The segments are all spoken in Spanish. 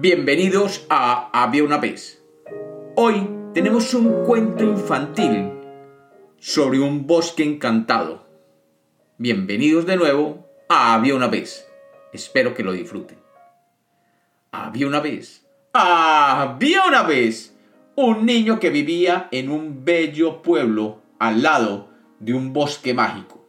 Bienvenidos a Había una vez. Hoy tenemos un cuento infantil sobre un bosque encantado. Bienvenidos de nuevo a Había una vez. Espero que lo disfruten. Había una vez. Había una vez un niño que vivía en un bello pueblo al lado de un bosque mágico.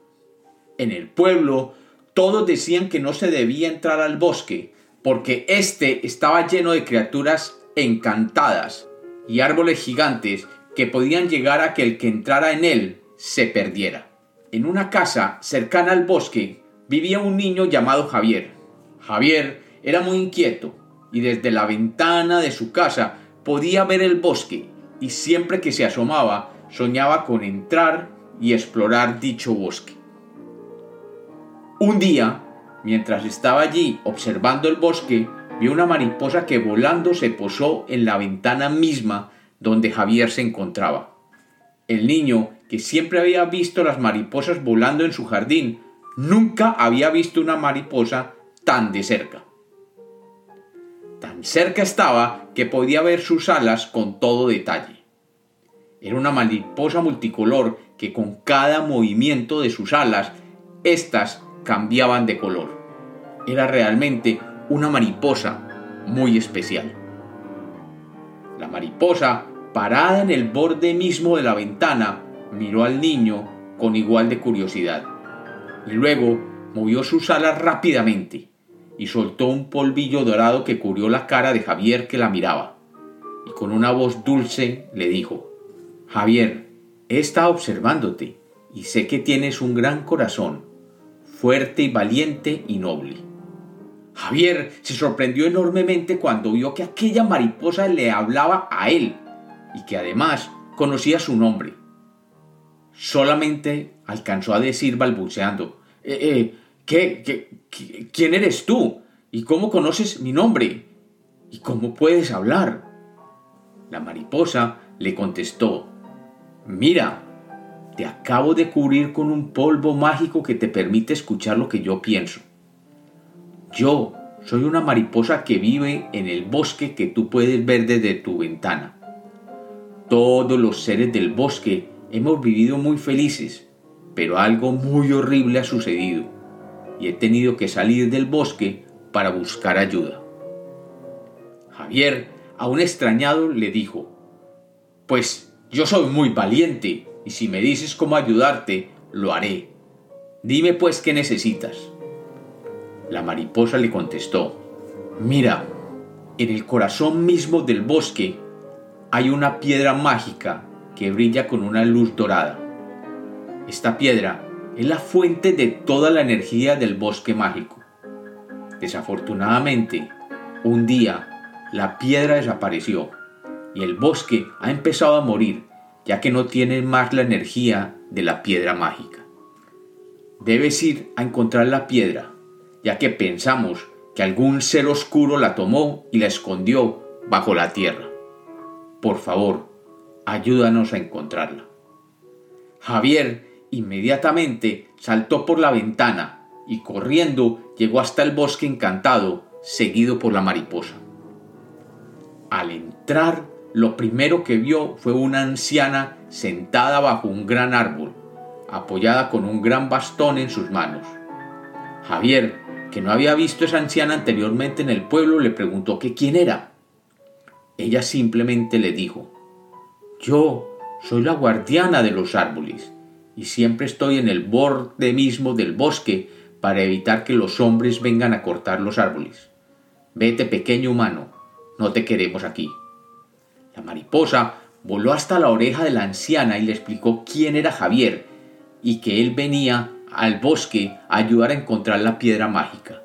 En el pueblo todos decían que no se debía entrar al bosque porque éste estaba lleno de criaturas encantadas y árboles gigantes que podían llegar a que el que entrara en él se perdiera. En una casa cercana al bosque vivía un niño llamado Javier. Javier era muy inquieto y desde la ventana de su casa podía ver el bosque y siempre que se asomaba soñaba con entrar y explorar dicho bosque. Un día, mientras estaba allí observando el bosque, vio una mariposa que volando se posó en la ventana misma donde Javier se encontraba. El niño, que siempre había visto las mariposas volando en su jardín, nunca había visto una mariposa tan de cerca. Tan cerca estaba que podía ver sus alas con todo detalle. Era una mariposa multicolor que con cada movimiento de sus alas, éstas cambiaban de color. Era realmente una mariposa muy especial. La mariposa, parada en el borde mismo de la ventana, miró al niño con igual de curiosidad. Y luego movió sus alas rápidamente y soltó un polvillo dorado que cubrió la cara de Javier que la miraba. Y con una voz dulce le dijo, Javier, he estado observándote y sé que tienes un gran corazón fuerte valiente y noble. Javier se sorprendió enormemente cuando vio que aquella mariposa le hablaba a él y que además conocía su nombre. Solamente alcanzó a decir balbuceando, eh, eh, ¿qué, qué, quién eres tú? ¿Y cómo conoces mi nombre? ¿Y cómo puedes hablar? La mariposa le contestó, Mira, te acabo de cubrir con un polvo mágico que te permite escuchar lo que yo pienso. Yo soy una mariposa que vive en el bosque que tú puedes ver desde tu ventana. Todos los seres del bosque hemos vivido muy felices, pero algo muy horrible ha sucedido y he tenido que salir del bosque para buscar ayuda. Javier, aún extrañado, le dijo, Pues yo soy muy valiente y si me dices cómo ayudarte, lo haré. Dime pues qué necesitas. La mariposa le contestó, Mira, en el corazón mismo del bosque hay una piedra mágica que brilla con una luz dorada. Esta piedra es la fuente de toda la energía del bosque mágico. Desafortunadamente, un día la piedra desapareció y el bosque ha empezado a morir ya que no tiene más la energía de la piedra mágica. Debes ir a encontrar la piedra, ya que pensamos que algún ser oscuro la tomó y la escondió bajo la tierra. Por favor, ayúdanos a encontrarla. Javier inmediatamente saltó por la ventana y corriendo llegó hasta el bosque encantado, seguido por la mariposa. Al entrar lo primero que vio fue una anciana sentada bajo un gran árbol, apoyada con un gran bastón en sus manos. Javier, que no había visto a esa anciana anteriormente en el pueblo, le preguntó que quién era. Ella simplemente le dijo, yo soy la guardiana de los árboles y siempre estoy en el borde mismo del bosque para evitar que los hombres vengan a cortar los árboles. Vete pequeño humano, no te queremos aquí. La mariposa voló hasta la oreja de la anciana y le explicó quién era Javier y que él venía al bosque a ayudar a encontrar la piedra mágica.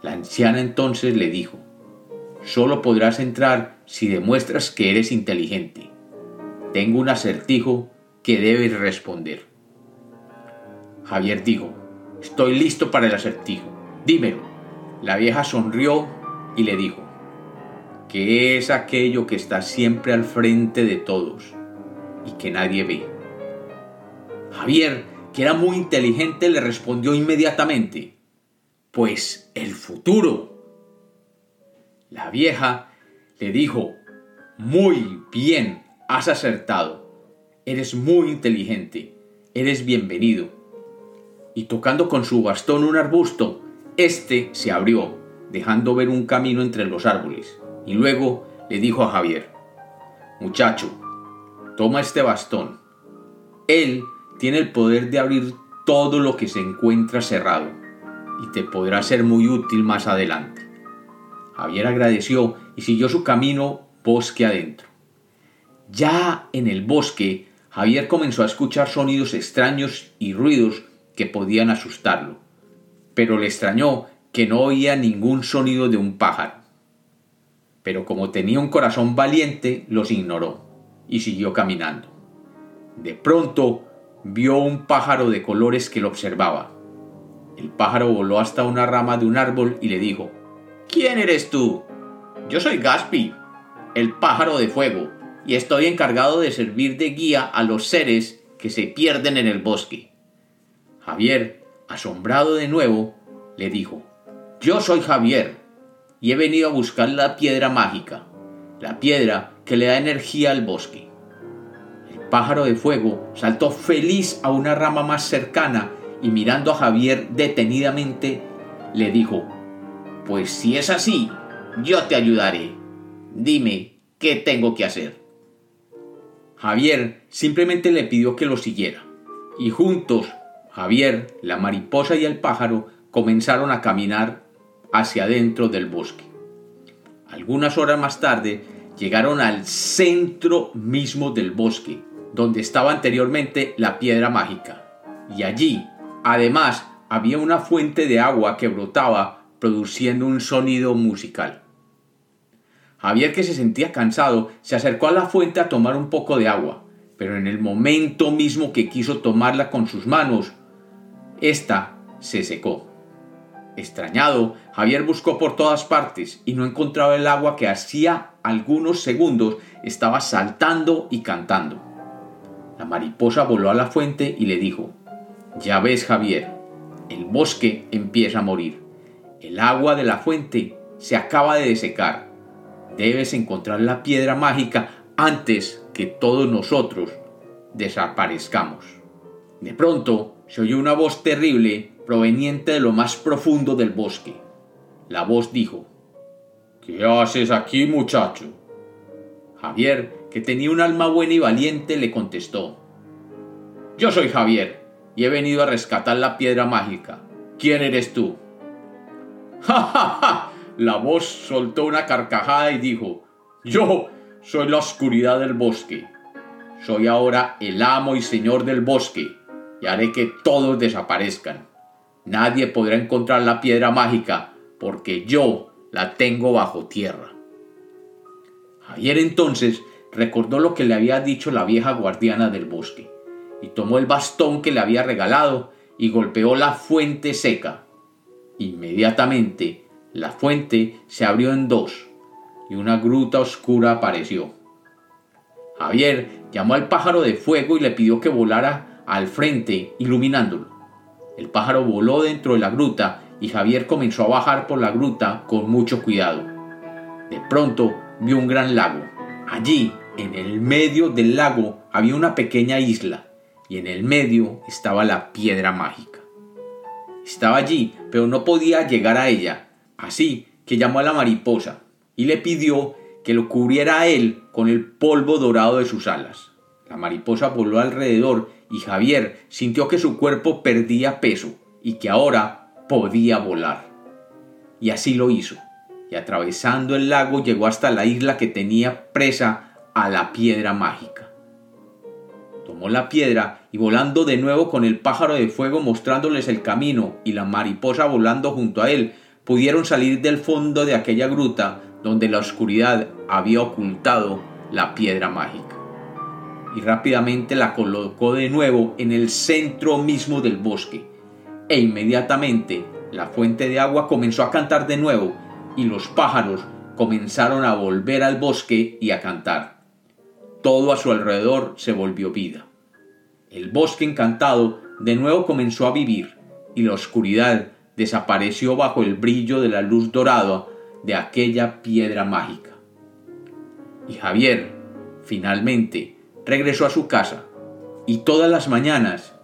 La anciana entonces le dijo, solo podrás entrar si demuestras que eres inteligente. Tengo un acertijo que debes responder. Javier dijo, estoy listo para el acertijo, dímelo. La vieja sonrió y le dijo, que es aquello que está siempre al frente de todos y que nadie ve. Javier, que era muy inteligente, le respondió inmediatamente, pues el futuro. La vieja le dijo, muy bien, has acertado. Eres muy inteligente. Eres bienvenido. Y tocando con su bastón un arbusto, éste se abrió, dejando ver un camino entre los árboles. Y luego le dijo a Javier, Muchacho, toma este bastón. Él tiene el poder de abrir todo lo que se encuentra cerrado y te podrá ser muy útil más adelante. Javier agradeció y siguió su camino bosque adentro. Ya en el bosque, Javier comenzó a escuchar sonidos extraños y ruidos que podían asustarlo, pero le extrañó que no oía ningún sonido de un pájaro. Pero como tenía un corazón valiente, los ignoró y siguió caminando. De pronto vio un pájaro de colores que lo observaba. El pájaro voló hasta una rama de un árbol y le dijo, ¿Quién eres tú? Yo soy Gaspi, el pájaro de fuego, y estoy encargado de servir de guía a los seres que se pierden en el bosque. Javier, asombrado de nuevo, le dijo, Yo soy Javier, y he venido a buscar la piedra mágica, la piedra que le da energía al bosque. El pájaro de fuego saltó feliz a una rama más cercana y mirando a Javier detenidamente, le dijo, Pues si es así, yo te ayudaré. Dime, ¿qué tengo que hacer? Javier simplemente le pidió que lo siguiera, y juntos, Javier, la mariposa y el pájaro comenzaron a caminar hacia adentro del bosque. Algunas horas más tarde llegaron al centro mismo del bosque, donde estaba anteriormente la piedra mágica, y allí, además, había una fuente de agua que brotaba produciendo un sonido musical. Javier, que se sentía cansado, se acercó a la fuente a tomar un poco de agua, pero en el momento mismo que quiso tomarla con sus manos, ésta se secó. Extrañado, Javier buscó por todas partes y no encontraba el agua que hacía algunos segundos estaba saltando y cantando. La mariposa voló a la fuente y le dijo, Ya ves Javier, el bosque empieza a morir. El agua de la fuente se acaba de desecar debes encontrar la piedra mágica antes que todos nosotros desaparezcamos. De pronto se oyó una voz terrible proveniente de lo más profundo del bosque. La voz dijo, ¿Qué haces aquí, muchacho? Javier, que tenía un alma buena y valiente, le contestó, Yo soy Javier y he venido a rescatar la piedra mágica. ¿Quién eres tú? ¡Ja, ja, ja! La voz soltó una carcajada y dijo, Yo soy la oscuridad del bosque. Soy ahora el amo y señor del bosque y haré que todos desaparezcan. Nadie podrá encontrar la piedra mágica porque yo la tengo bajo tierra. Javier entonces recordó lo que le había dicho la vieja guardiana del bosque y tomó el bastón que le había regalado y golpeó la fuente seca. Inmediatamente la fuente se abrió en dos y una gruta oscura apareció. Javier llamó al pájaro de fuego y le pidió que volara al frente, iluminándolo. El pájaro voló dentro de la gruta y Javier comenzó a bajar por la gruta con mucho cuidado. De pronto vio un gran lago. Allí, en el medio del lago, había una pequeña isla y en el medio estaba la piedra mágica. Estaba allí, pero no podía llegar a ella Así que llamó a la mariposa y le pidió que lo cubriera a él con el polvo dorado de sus alas. La mariposa voló alrededor y Javier sintió que su cuerpo perdía peso y que ahora podía volar. Y así lo hizo, y atravesando el lago llegó hasta la isla que tenía presa a la piedra mágica. Tomó la piedra y volando de nuevo con el pájaro de fuego mostrándoles el camino y la mariposa volando junto a él, pudieron salir del fondo de aquella gruta donde la oscuridad había ocultado la piedra mágica. Y rápidamente la colocó de nuevo en el centro mismo del bosque. E inmediatamente la fuente de agua comenzó a cantar de nuevo y los pájaros comenzaron a volver al bosque y a cantar. Todo a su alrededor se volvió vida. El bosque encantado de nuevo comenzó a vivir y la oscuridad desapareció bajo el brillo de la luz dorada de aquella piedra mágica. Y Javier, finalmente, regresó a su casa, y todas las mañanas,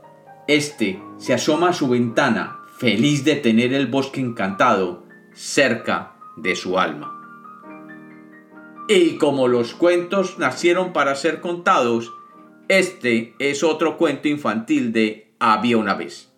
éste se asoma a su ventana, feliz de tener el bosque encantado cerca de su alma. Y como los cuentos nacieron para ser contados, este es otro cuento infantil de Había una vez.